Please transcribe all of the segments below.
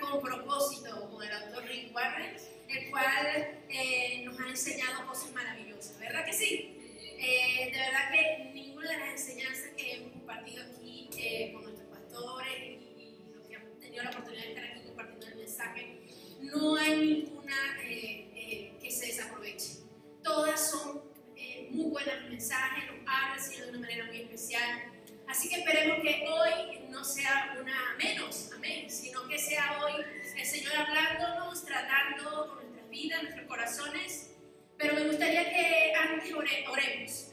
con propósito con el autor Rick Warren, el cual eh, nos ha enseñado cosas maravillosas, ¿verdad que sí? Eh, de verdad que ninguna de las enseñanzas que hemos compartido aquí eh, con nuestros pastores y, y, los que han tenido la oportunidad de estar aquí compartiendo el mensaje, no hay ninguna que se desaproveche. Todas son muy buenos mensajes, nos hablan de una manera muy especial. Así que esperemos que hoy no sea una menos, amén, sino que sea hoy el Señor hablándonos, tratando con nuestras vidas, nuestros corazones. Pero me gustaría que antes oremos,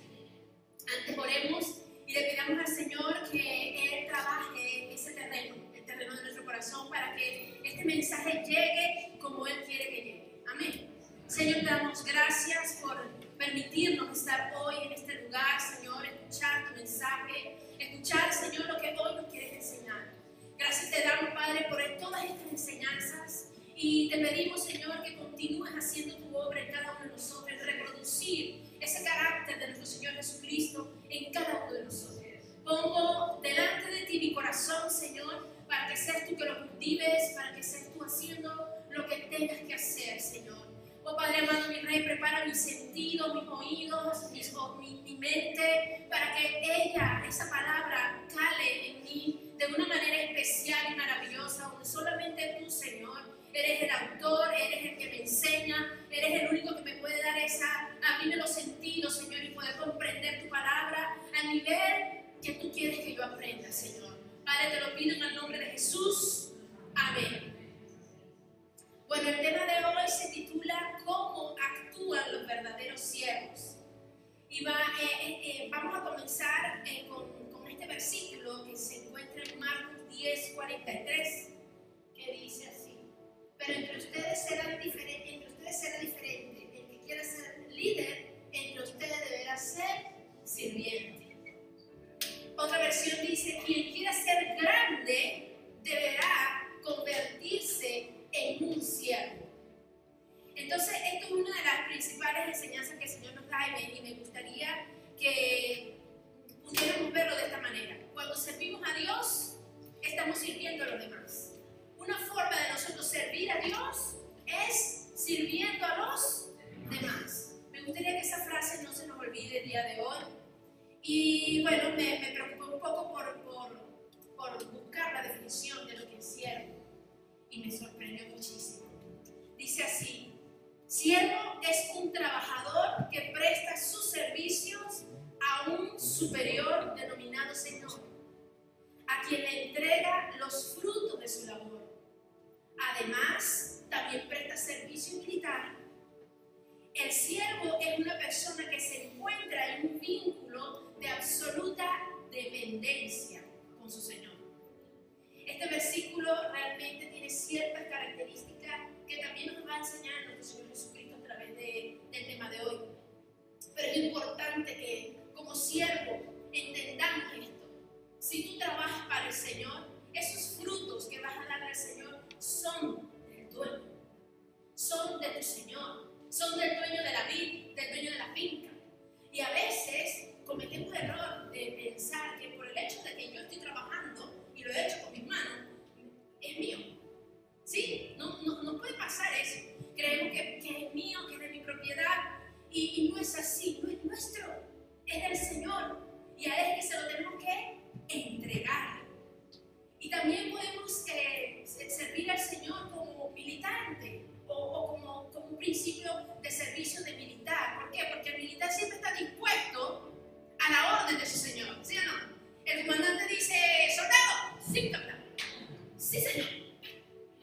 antes oremos y le pidamos al Señor que Él trabaje ese terreno, el terreno de nuestro corazón, para que este mensaje llegue como Él quiere que llegue. Amén. Señor, damos gracias por permitirnos estar hoy en este lugar, Señor, escuchar tu mensaje, escuchar, Señor, lo que hoy nos quieres enseñar. Gracias te damos, Padre, por todas estas enseñanzas y te pedimos, Señor, que continúes haciendo tu obra en cada uno de nosotros, reproducir ese carácter de nuestro Señor Jesucristo en cada uno de nosotros. Pongo delante de ti mi corazón, Señor, para que seas tú que lo cultives, para que seas tú haciendo lo que tengas que hacer, Señor. Oh Padre amado, mi Rey, prepara mis sentidos, mis oídos, mi, mi, mente, para que ella, esa palabra, cale en mí de una manera especial y maravillosa, donde solamente tú, Señor, eres el autor, eres el que me enseña, eres el único que me puede dar esa, abrirme los sentidos, Señor, y poder comprender tu palabra al nivel que tú quieres que yo aprenda, Señor. Padre, te lo pido en el nombre de Jesús. Amén. Bueno, el tema de hoy se titula ¿Cómo actúan los verdaderos siervos? Y va, eh, eh, eh, vamos a comenzar con, con, este versículo que se encuentra en Marcos 10, 43, que dice así, pero entre ustedes será diferente, entre ustedes será diferente, el que quiera ser líder, entre ustedes deberá ser sirviente. Otra versión dice, quien quiera ser grande deberá convertirse en un siervo. Entonces, esto es una de las principales enseñanzas que el Señor nos da y me gustaría que pudiéramos verlo de esta manera. Cuando servimos a Dios, estamos sirviendo a los demás. Una forma de nosotros servir a Dios es sirviendo a los demás. Me gustaría que esa frase no se nos olvide el día de hoy. Y bueno, me, me un poco por, por, por buscar la definición de lo que es siervo y me sorprendió muchísimo. Dice así, siervo es un trabajador que presta sus servicios a un superior denominado Señor, a quien le entrega los frutos de su labor. Además, también presta servicio militar. El siervo es una persona que nos va a enseñar nuestro Señor Jesucristo a través de, del tema de hoy. Pero es importante que como siervo entendamos esto. Si tú trabajas para el Señor, esos frutos que vas a darle al Señor son del dueño, son de tu Señor, son del dueño de la vida, del dueño de la finca. Y a veces cometemos el error de pensar que por el hecho de que yo estoy trabajando, y lo he hecho con mis manos, es mío. ¿Sí? No, no, no puede pasar eso. Creemos que, es mío, que es de mi propiedad, y, no es así, no es nuestro, es del Señor. Y a Él es que se lo tenemos que entregar. Y también podemos eh, servir al Señor como militante o, o como, como, un principio de servicio de militar. ¿Por qué? Porque el militar siempre está dispuesto a la orden de su Señor, ¿sí o no? El comandante dice, soldado, sí, capitán. Sí, señor.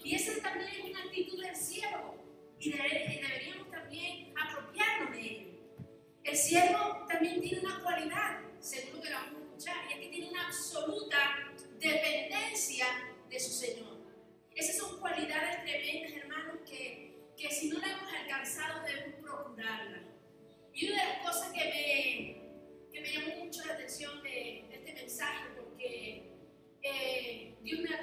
Y esa también es una actitud del siervo. Y, deberíamos también apropiarnos de ello. El siervo también tiene una cualidad, según lo que vamos a escuchar, y es que tiene una absoluta dependencia de su Señor. Esas son cualidades tremendas, hermanos, que, que si no la hemos alcanzado debemos procurarla. Y una de las cosas que me, que me llamó mucho la atención de, de este mensaje, porque eh, Dios me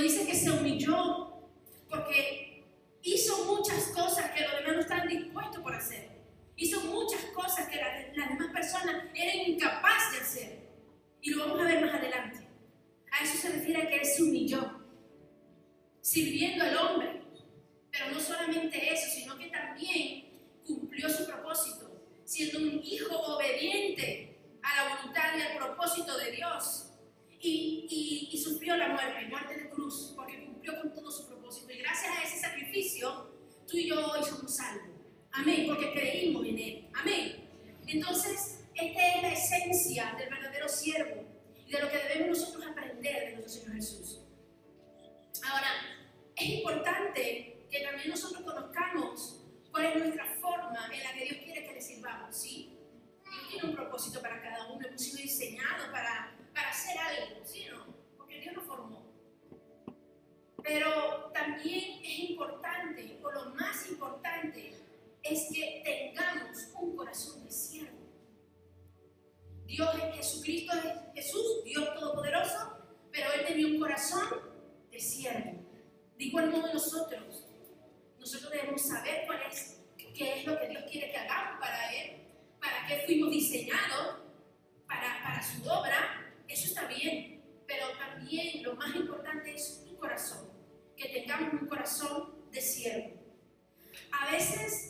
cuando dice que se humilló, porque hizo muchas cosas que los demás no están dispuestos por hacer. Hizo muchas cosas que las, demás personas eran incapaces de hacer. Y lo vamos a ver más adelante. A eso se refiere a que él se humilló, sirviendo al hombre. Pero no solamente eso, sino que también cumplió su propósito, siendo un hijo obediente a la voluntad y al propósito de Dios y, y, y sufrió la muerte, muerte de cruz, porque cumplió con todo su propósito. Y gracias a ese sacrificio, tú y yo hoy somos salvos. Amén, porque creímos en Él. Amén. Entonces, esta es la esencia del verdadero siervo y de lo que debemos nosotros aprender de nuestro Señor Jesús. Ahora, es importante que también nosotros conozcamos cuál es nuestra forma en la que Dios quiere que le sirvamos, ¿sí? Dios tiene un propósito para cada uno, hemos sido diseñados para para ser algo, ¿sí no? Porque Dios nos formó. Pero también es importante, o lo más importante, es que tengamos un corazón de siervo. Dios es Jesucristo, es Jesús, Dios Todopoderoso, pero Él tenía un corazón de siervo. De igual modo nosotros, nosotros debemos saber cuál es, qué es lo que Dios quiere que hagamos para Él, para qué fuimos diseñados, para, para su obra, eso está bien, pero también lo más importante es tu corazón, que tengamos un corazón de siervo. A veces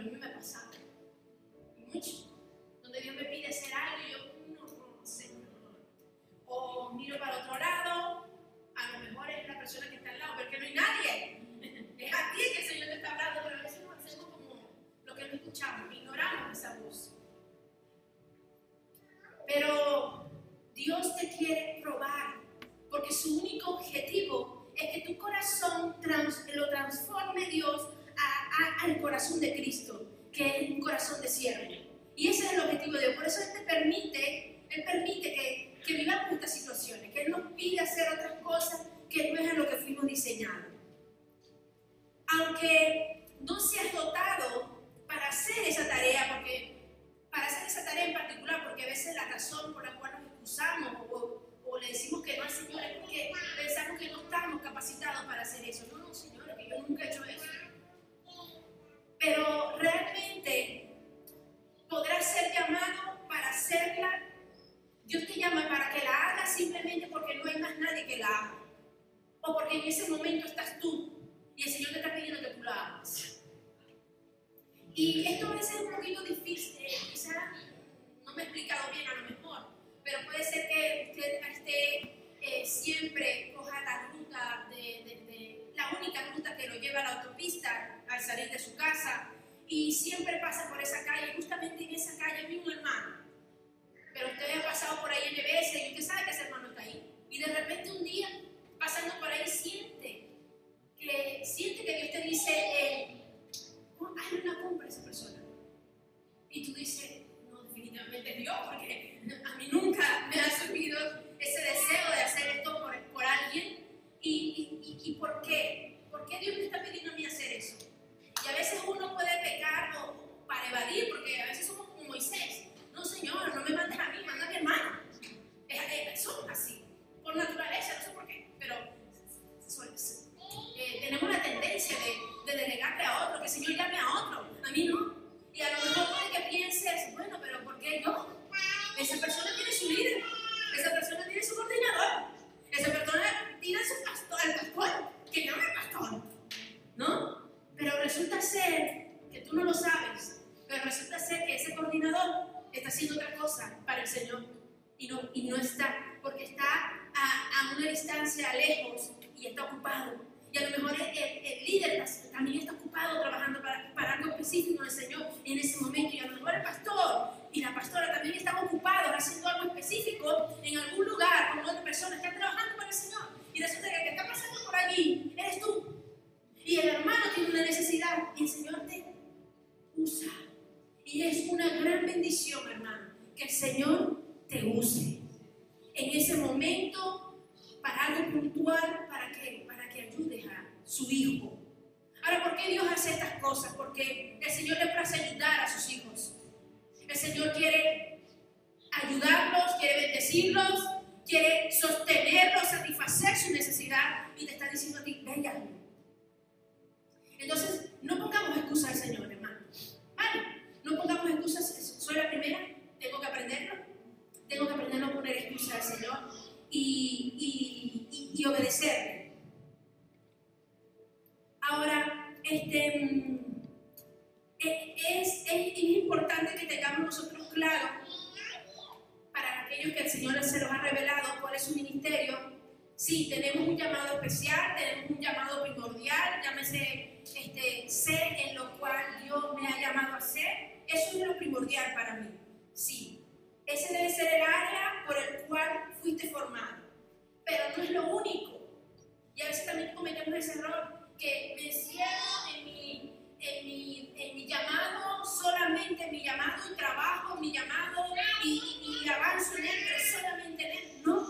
le mieux, mais pour Porque el Señor le place ayudar a sus hijos. El Señor quiere ayudarlos, quiere bendecirlos, quiere sostenerlos, satisfacer su necesidad y te está diciendo a ti, venga. Entonces, no pongamos excusas al Señor, hermano. Vale, no pongamos excusas. Soy la primera, tengo que aprenderlo. Tengo que aprender a no poner excusas al Señor y, y, y, obedecerle. Ahora, este, mm, es, es, es importante que tengamos nosotros claro para aquellos que el Señor se los ha revelado cuál es su ministerio. Sí, tenemos un llamado especial, tenemos un llamado primordial, llámese este, ser en lo cual Dios me ha llamado a ser. Eso es lo primordial para mí. Sí, ese debe ser el área por el cual fuiste formado. Pero no es lo único. Y a veces también cometemos ese error que me encierro en mi en mi, en mi llamado, solamente en mi llamado y trabajo mi llamado y, y, avanzo en él, pero solamente en él. No.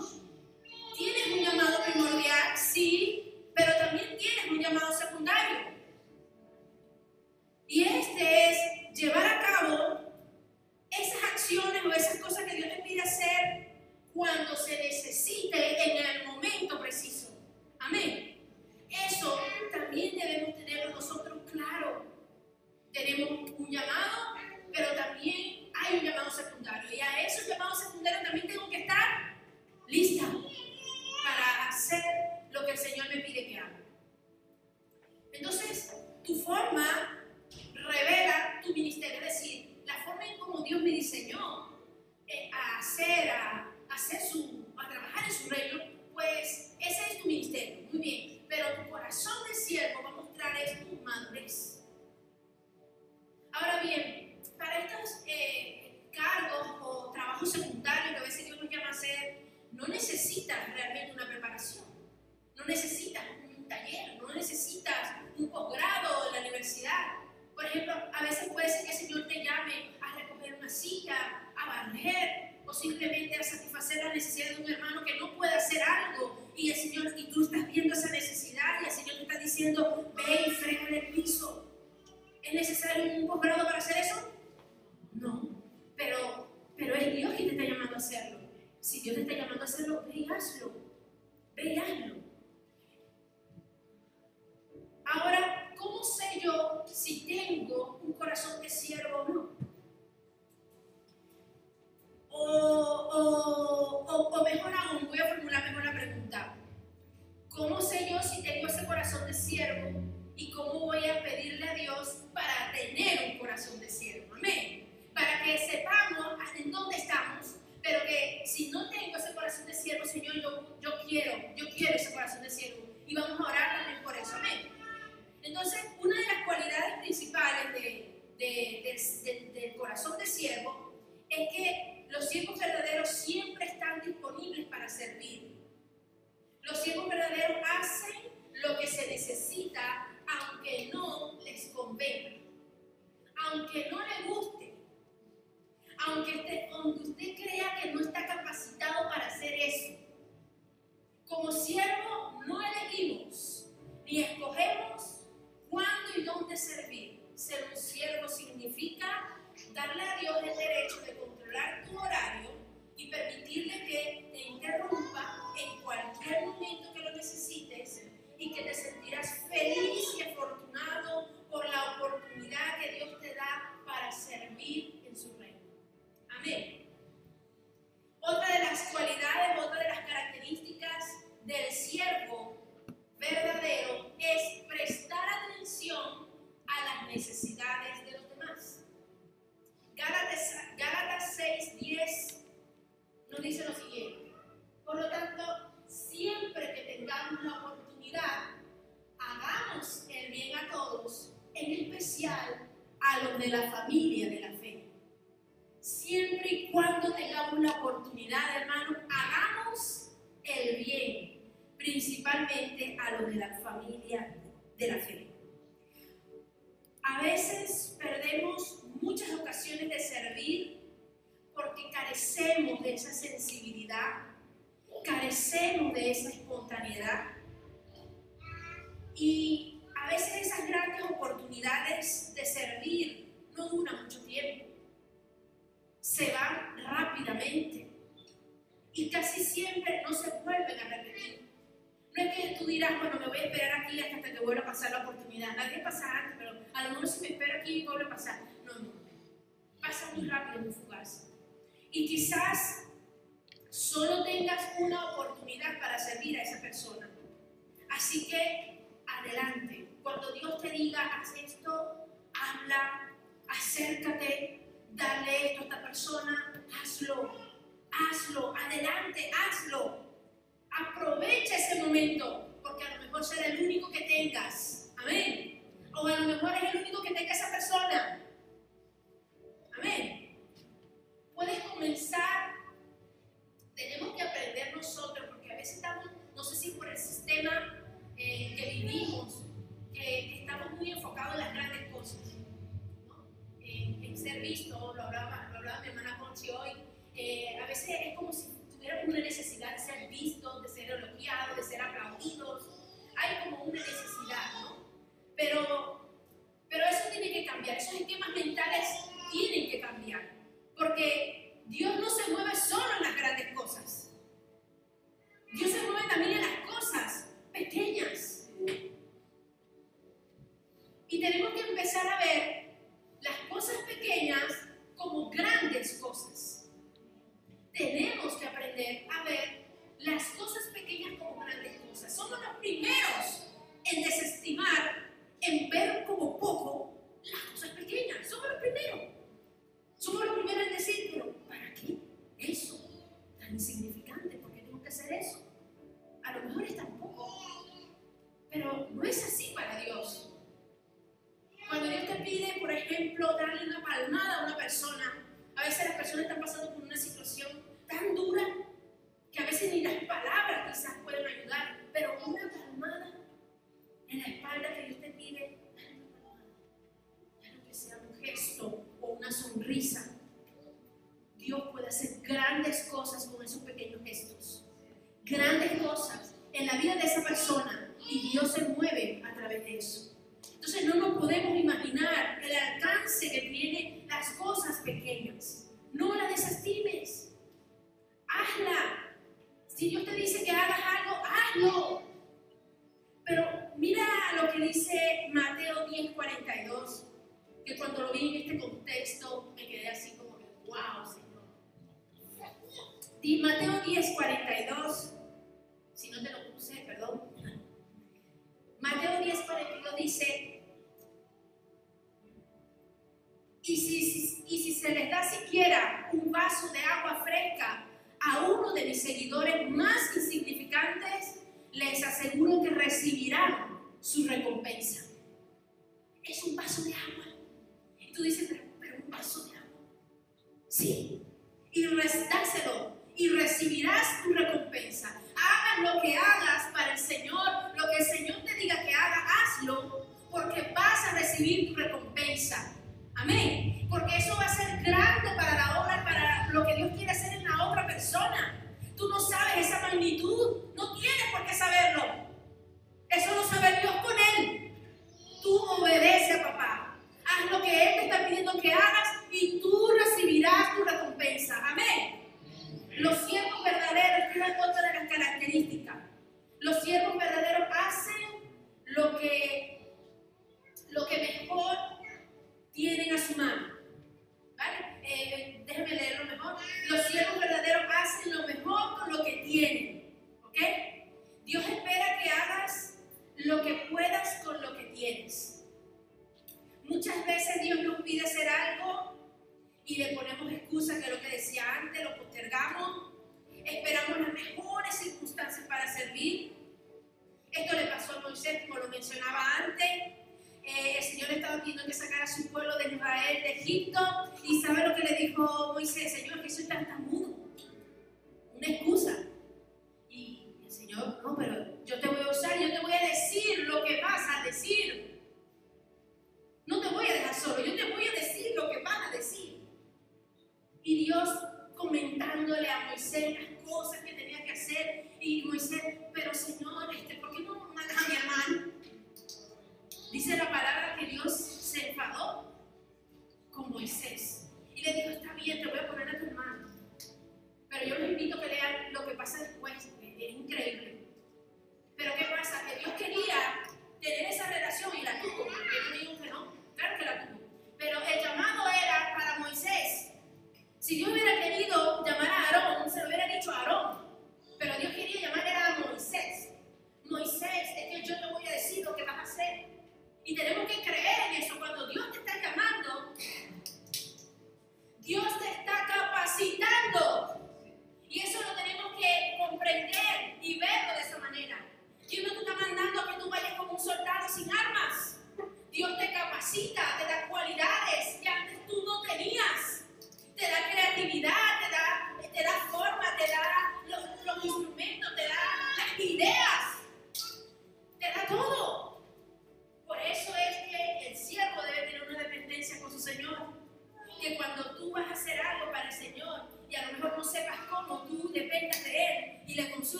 Tienes un llamado primordial, sí, pero también tienes un llamado secundario. Y este es llevar a cabo esas acciones o esas cosas que Dios te pide hacer cuando se necesite en el momento preciso. Amén. Eso también debemos tenerlo nosotros claro. Tenemos un llamado, pero también hay un llamado secundario. Vamos a orar también por eso. Amén. Entonces, una de las cualidades principales de, de, del corazón de siervo es que los siervos verdaderos siempre están disponibles para servir. Los siervos verdaderos hacen lo que se necesita aunque no les convenga, aunque no le guste, aunque usted, aunque usted crea que no está capacitado para hacer eso. Como siervo no elegimos ni escogemos cuándo y dónde servir. Ser un siervo significa darle a Dios el derecho de tu horario y permitirle que te interrumpa en cualquier momento que lo necesites y que te sentirás feliz y afortunado por la oportunidad que Dios te da para servir en su reino. Amén. Otra de las cualidades, otra de las características del siervo verdadero es prestar atención a las necesidades de los demás. Gálatas, Gálatas 6, 10 nos dice lo siguiente. Por lo tanto, siempre que tengamos la oportunidad, hagamos el bien a todos, en especial a los de la familia de la fe. Siempre y cuando tengamos la oportunidad, hermanos, hagamos el bien, principalmente a los de la familia de la fe. A veces perdemos muchas ocasiones de servir porque carecemos de esa sensibilidad, carecemos de esa espontaneidad. Y a veces esas grandes oportunidades de servir no duran dirás, bueno, me voy a esperar aquí hasta que vuelva a pasar la oportunidad. Nadie pasa antes, pero a lo mejor si me espero aquí vuelve a pasar. No, no. Pasa muy rápido, muy fugaz. Y quizás solo tengas una oportunidad para servir a esa persona. Así que adelante. Cuando Dios te diga, haz esto, habla, acércate, dale esto a esta persona, hazlo, hazlo, adelante, hazlo. Aprovecha ese momento, porque a lo mejor será el único que tengas. Amén. O a lo mejor es el único que tenga esa persona. Amén. Puedes comenzar. Tenemos que aprender nosotros, porque a veces estamos, no sé si por el sistema eh, que vivimos, que estamos muy enfocados en las grandes cosas. ¿no? en ser visto, lo hablaba, lo hablaba mi hermana Conchi hoy, eh, a veces es como si tuviéramos una necesidad de ser vistos, de ser elogiados, de ser aplaudidos. Hay como una necesidad, ¿no? Pero, pero eso tiene que cambiar, esos esquemas mentales tienen que cambiar, porque Dios no se mueve solo en las grandes cosas. Y si, se les da siquiera un vaso de agua fresca a uno de mis seguidores más insignificantes, les aseguro que recibirán su recompensa.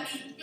Amen.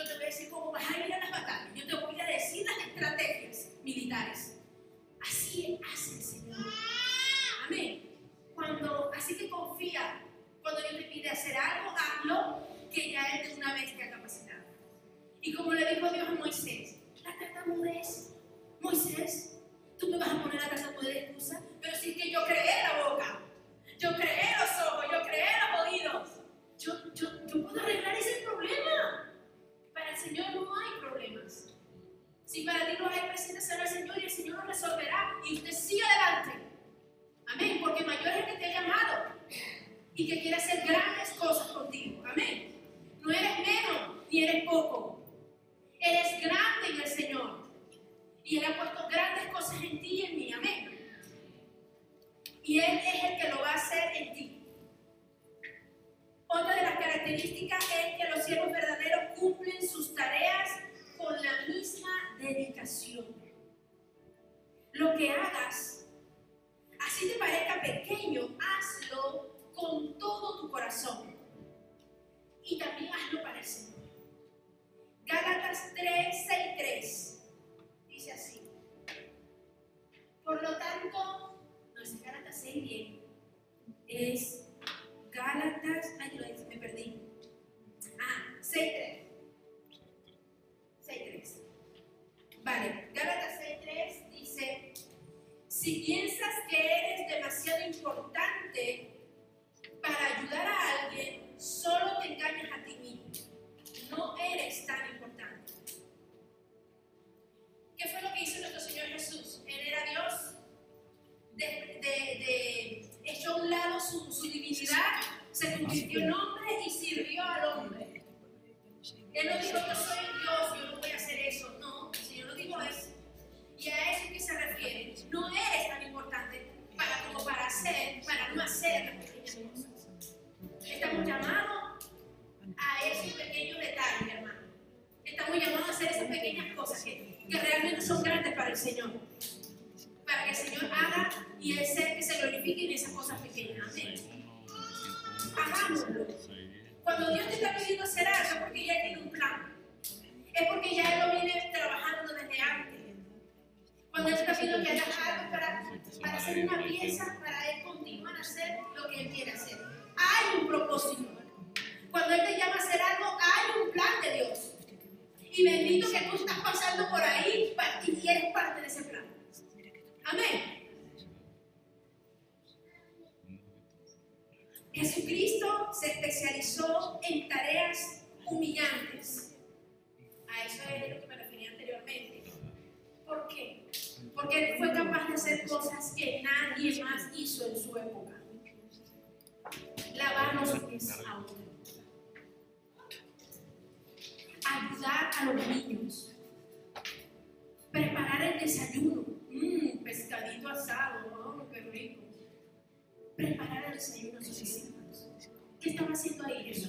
si piensas que eres demasiado importante, a los niños, preparar el desayuno, mmm, pescadito asado, oh, qué rico, preparar el desayuno a sus hijos. ¿Qué estaba haciendo ahí Jesús?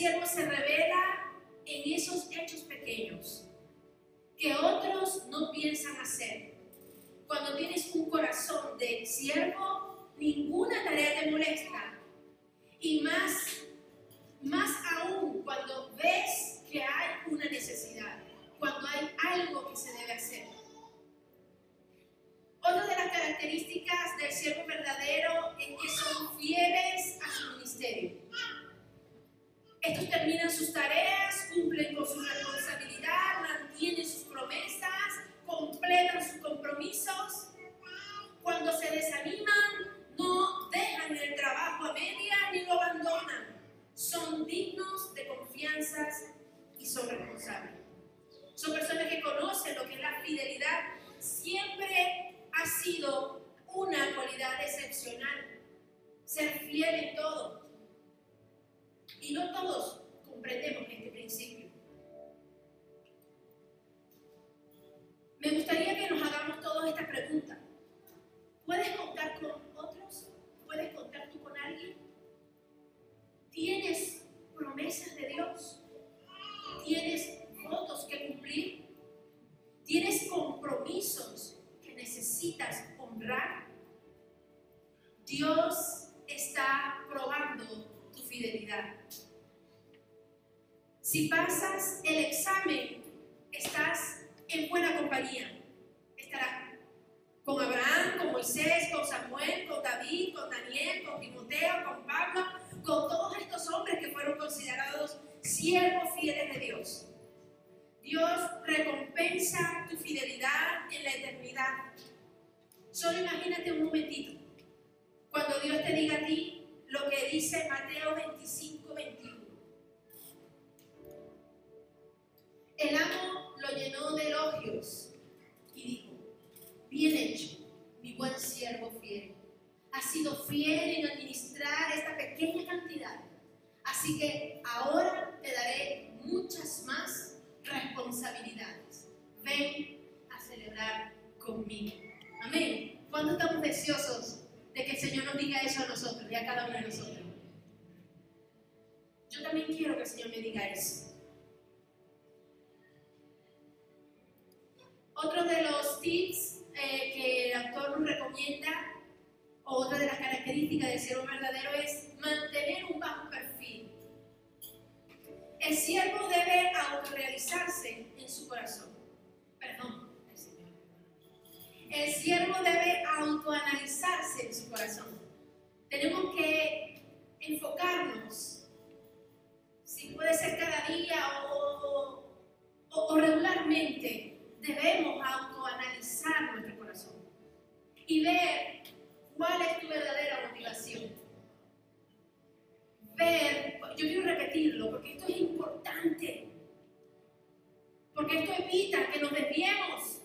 Siervo se revela en esos hechos pequeños que otros no piensan hacer. Cuando tienes un corazón de siervo, ninguna tarea te molesta. Y más, más aún cuando ves que hay una necesidad, cuando hay algo que se debe hacer. Otra de las características del siervo verdadero es que son fieles a su ministerio. Estos terminan sus tareas, cumplen con su responsabilidad, mantienen sus promesas, completan sus compromisos. Cuando se desaniman, no dejan el trabajo a media ni lo abandonan. Son dignos de confianzas y son responsables. Son personas que conocen lo que es la fidelidad. Siempre ha sido una cualidad excepcional. Ser fiel en todo. Y no todos comprendemos este principio. Me gustaría que nos hagamos todos esta pregunta. ¿Puedes contar con otros? ¿Puedes contar tú con alguien? ¿Tienes promesas de Dios? ¿Tienes votos que cumplir? ¿Tienes compromisos que necesitas honrar? Dios está probando tu fidelidad. Si pasas el examen, estás en buena compañía. Estarás con Abraham, con Moisés, con Samuel, con David, con Daniel, con Timoteo, con Pablo, con todos estos hombres que fueron considerados siervos fieles de Dios. Dios recompensa tu fidelidad en la eternidad. Solo imagínate un momentito. Cuando Dios te diga a ti lo que dice Mateo 25, 21. El amo lo llenó de elogios y dijo, bien hecho, mi buen siervo fiel. Has sido fiel en administrar esta pequeña cantidad. Así que ahora te daré muchas más responsabilidades. Ven a celebrar conmigo. Amén. ¿Cuánto estamos deseosos de que el Señor nos diga eso a nosotros y a cada uno de nosotros? Yo también quiero que el Señor me diga eso. Otro de los tips eh, que el autor nos recomienda, o otra de las características del siervo verdadero, es mantener un bajo perfil. El siervo debe autorrealizarse en su corazón. Perdón, el Señor. El siervo debe autoanalizarse en su corazón. Tenemos que enfocarnos, si puede ser cada día o, o, o regularmente, debemos autoanalizar nuestro corazón y ver cuál es tu verdadera motivación. Ver, yo quiero repetirlo porque esto es importante, porque esto evita que nos desviemos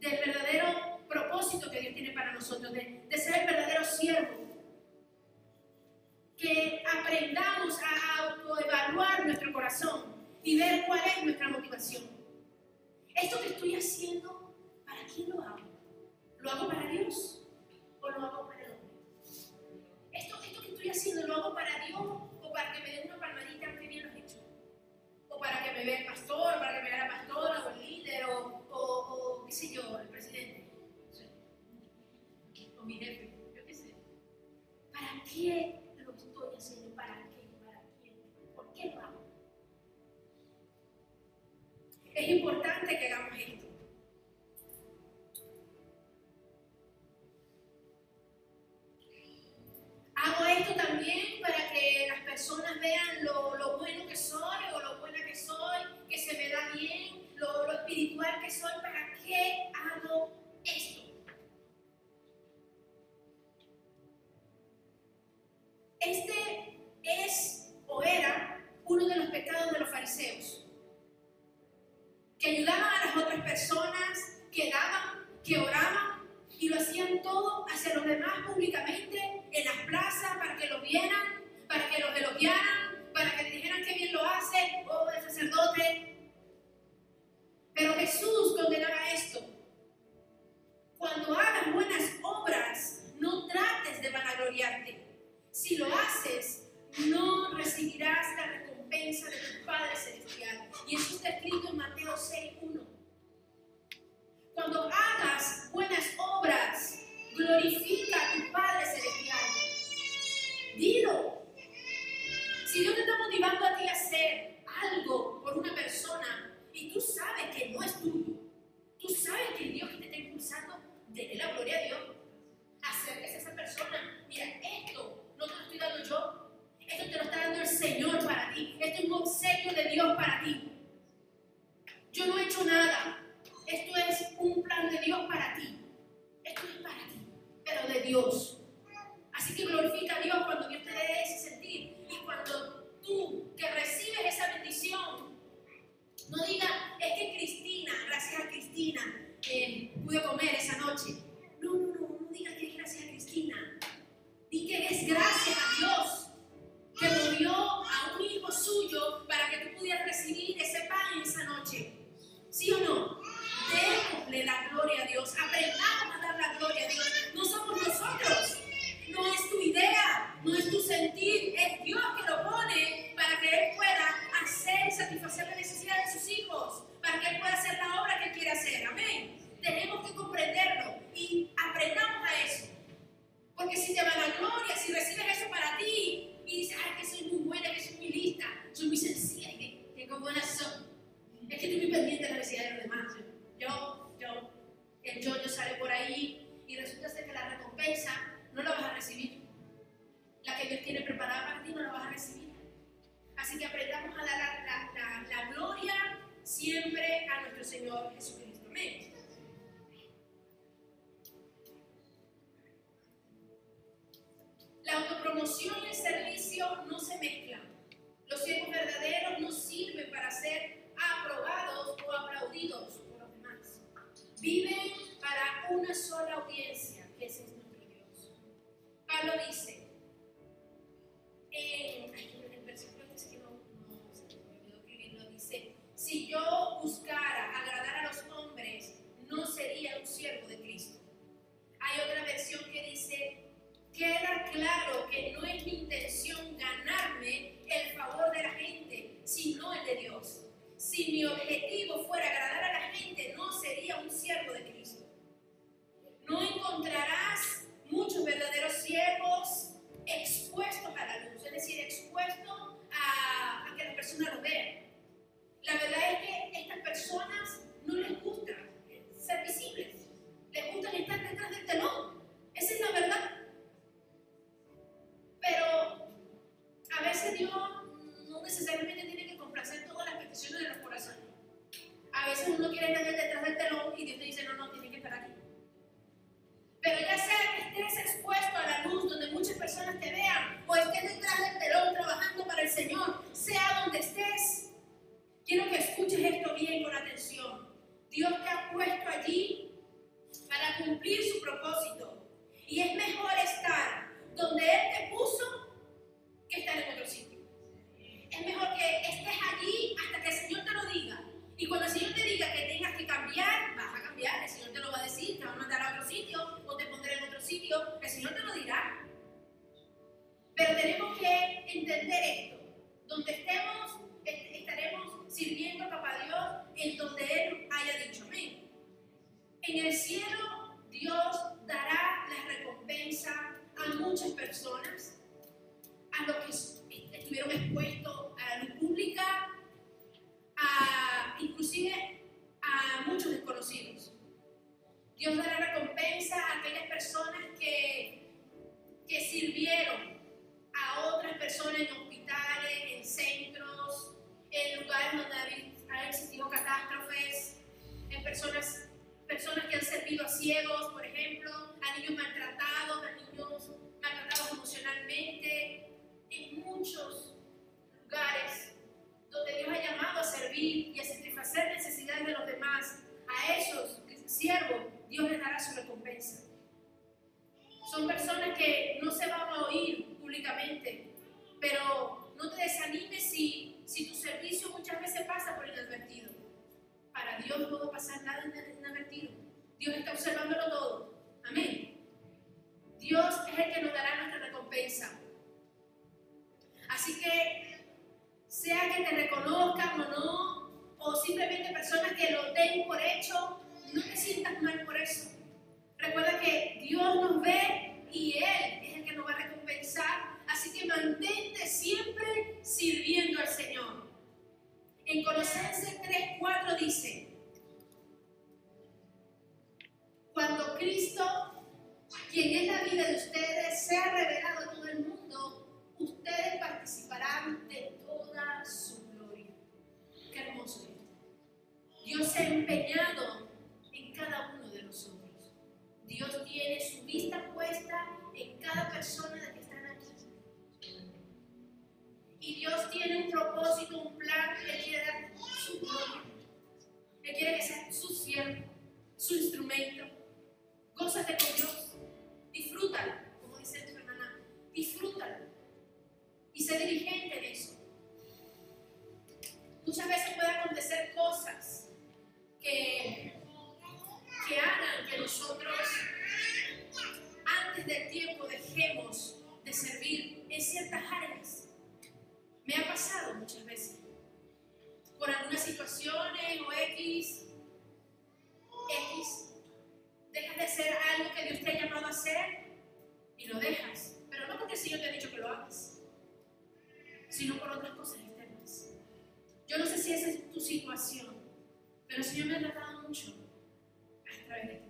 del verdadero propósito que Dios tiene para nosotros, de, ser el verdadero siervo. Que aprendamos a autoevaluar nuestro corazón y ver cuál es nuestra motivación. ¿Esto que estoy haciendo, para quién lo hago? ¿Lo hago para Dios o lo hago para el hombre? ¿Esto, esto que estoy haciendo, lo hago para Dios o para que me den una palmadita que bien lo he hecho? ¿O para que me vea el pastor, para que me vea la pastora o el líder o, o, o qué sé yo, el presidente? O, o mi jefe, yo qué sé. ¿Para qué Es importante que hagamos esto. Hago esto también para que las personas vean lo, bueno que soy o lo buena que soy, que se me da bien, lo, lo espiritual que soy, ¿para qué hago esto? Este es o era uno de los pecados de los fariseos que ayudaban a las otras personas, que daban, que oraban y lo hacían todo hacia los demás públicamente, en las plazas, para que lo vieran, para que los elogiaran a esos siervos, Dios les dará su recompensa. Son personas que no se van a oír públicamente, pero no te desanimes si, si tu servicio muchas veces pasa por inadvertido. Para Dios no puede pasar nada inadvertido. Dios está observándolo todo. Amén. Dios es el que nos dará nuestra recompensa. Así que, sea que te reconozcan o no, o simplemente personas que lo den por hecho, no te sientas mal por eso. Recuerda que Dios nos ve y Él es el que nos va a recompensar. Así que mantente siempre sirviendo al Señor. En Colosenses 3:4 dice, cuando Cristo, quien es la vida de ustedes, sea revelado a todo el mundo, ustedes participarán de Dios se ha empeñado en cada uno de nosotros. Dios tiene su vista puesta en cada persona de que están aquí. Y Dios tiene un propósito, un plan, que quiere dar su gloria. Él quiere que sea su siervo, su instrumento. Gózate con Dios. Disfrútalo, como dice tu hermana. Disfrútalo. Y sé diligente en eso. Muchas veces puede acontecer cosas que, hagan que nosotros antes del tiempo dejemos de servir en ciertas áreas. Me ha pasado muchas veces. Por algunas situaciones o X, X, dejas de hacer algo que Dios te ha llamado a hacer y lo dejas. Pero no porque el Señor te ha dicho que lo hagas, sino por otras cosas externas. Yo no sé si esa es tu situación, pero el Señor me ha tratado mucho a través de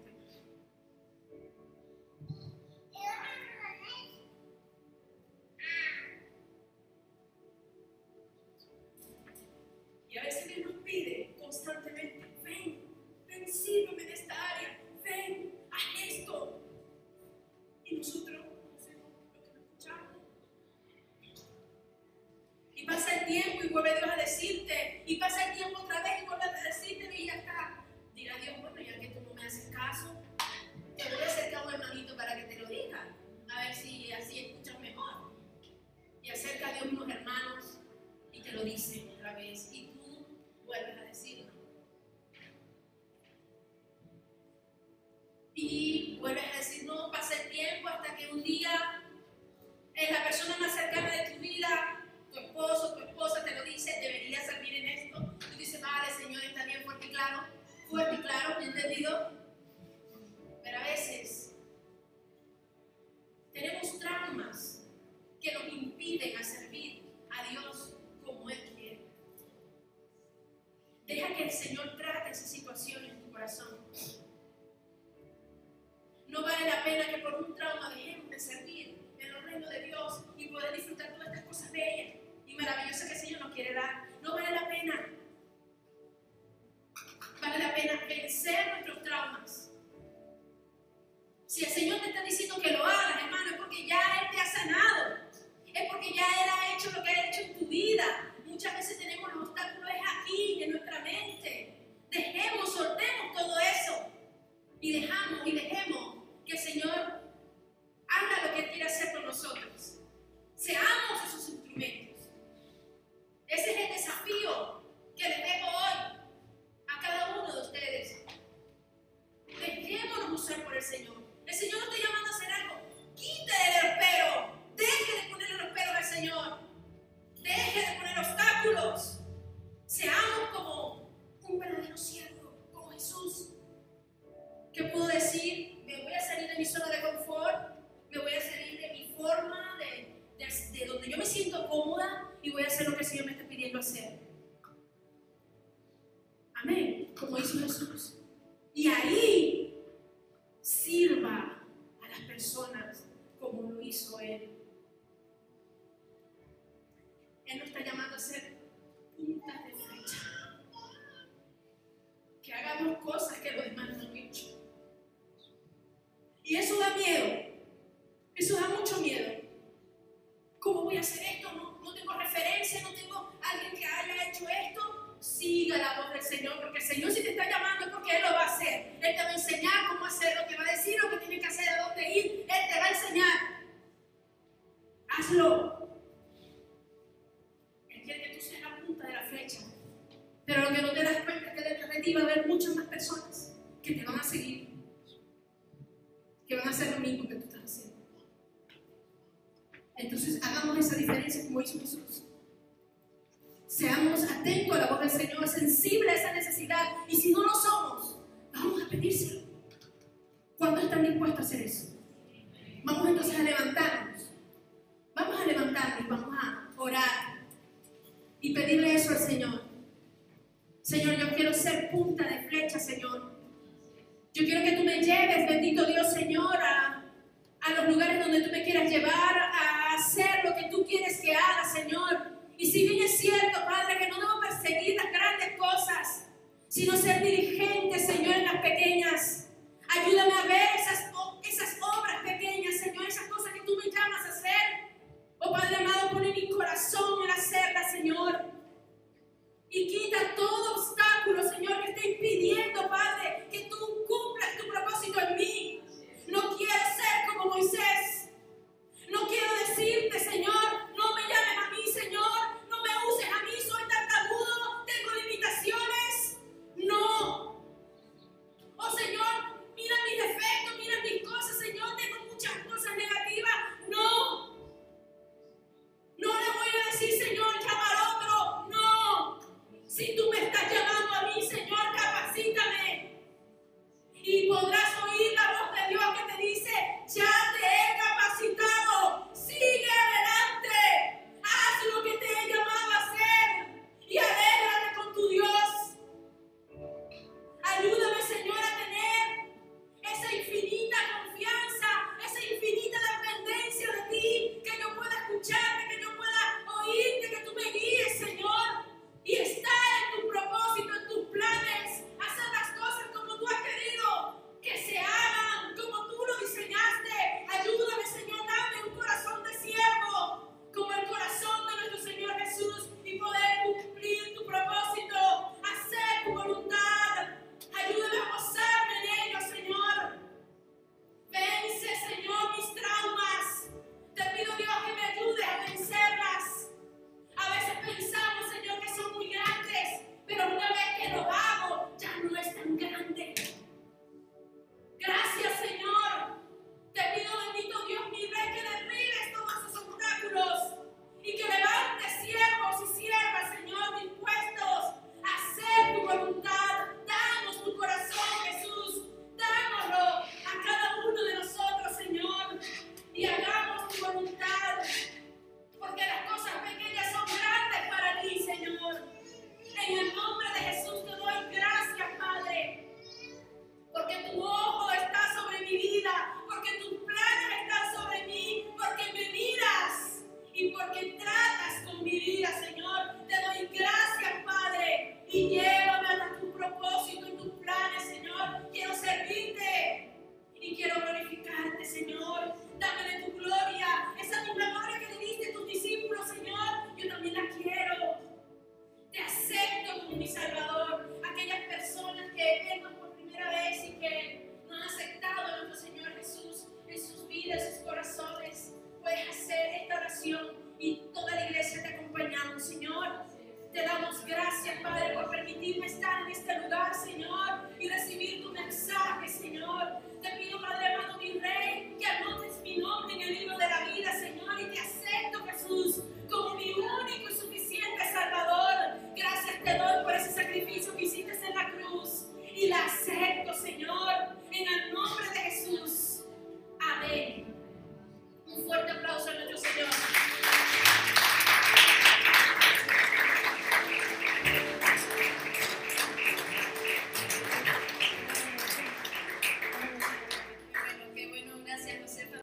el Señor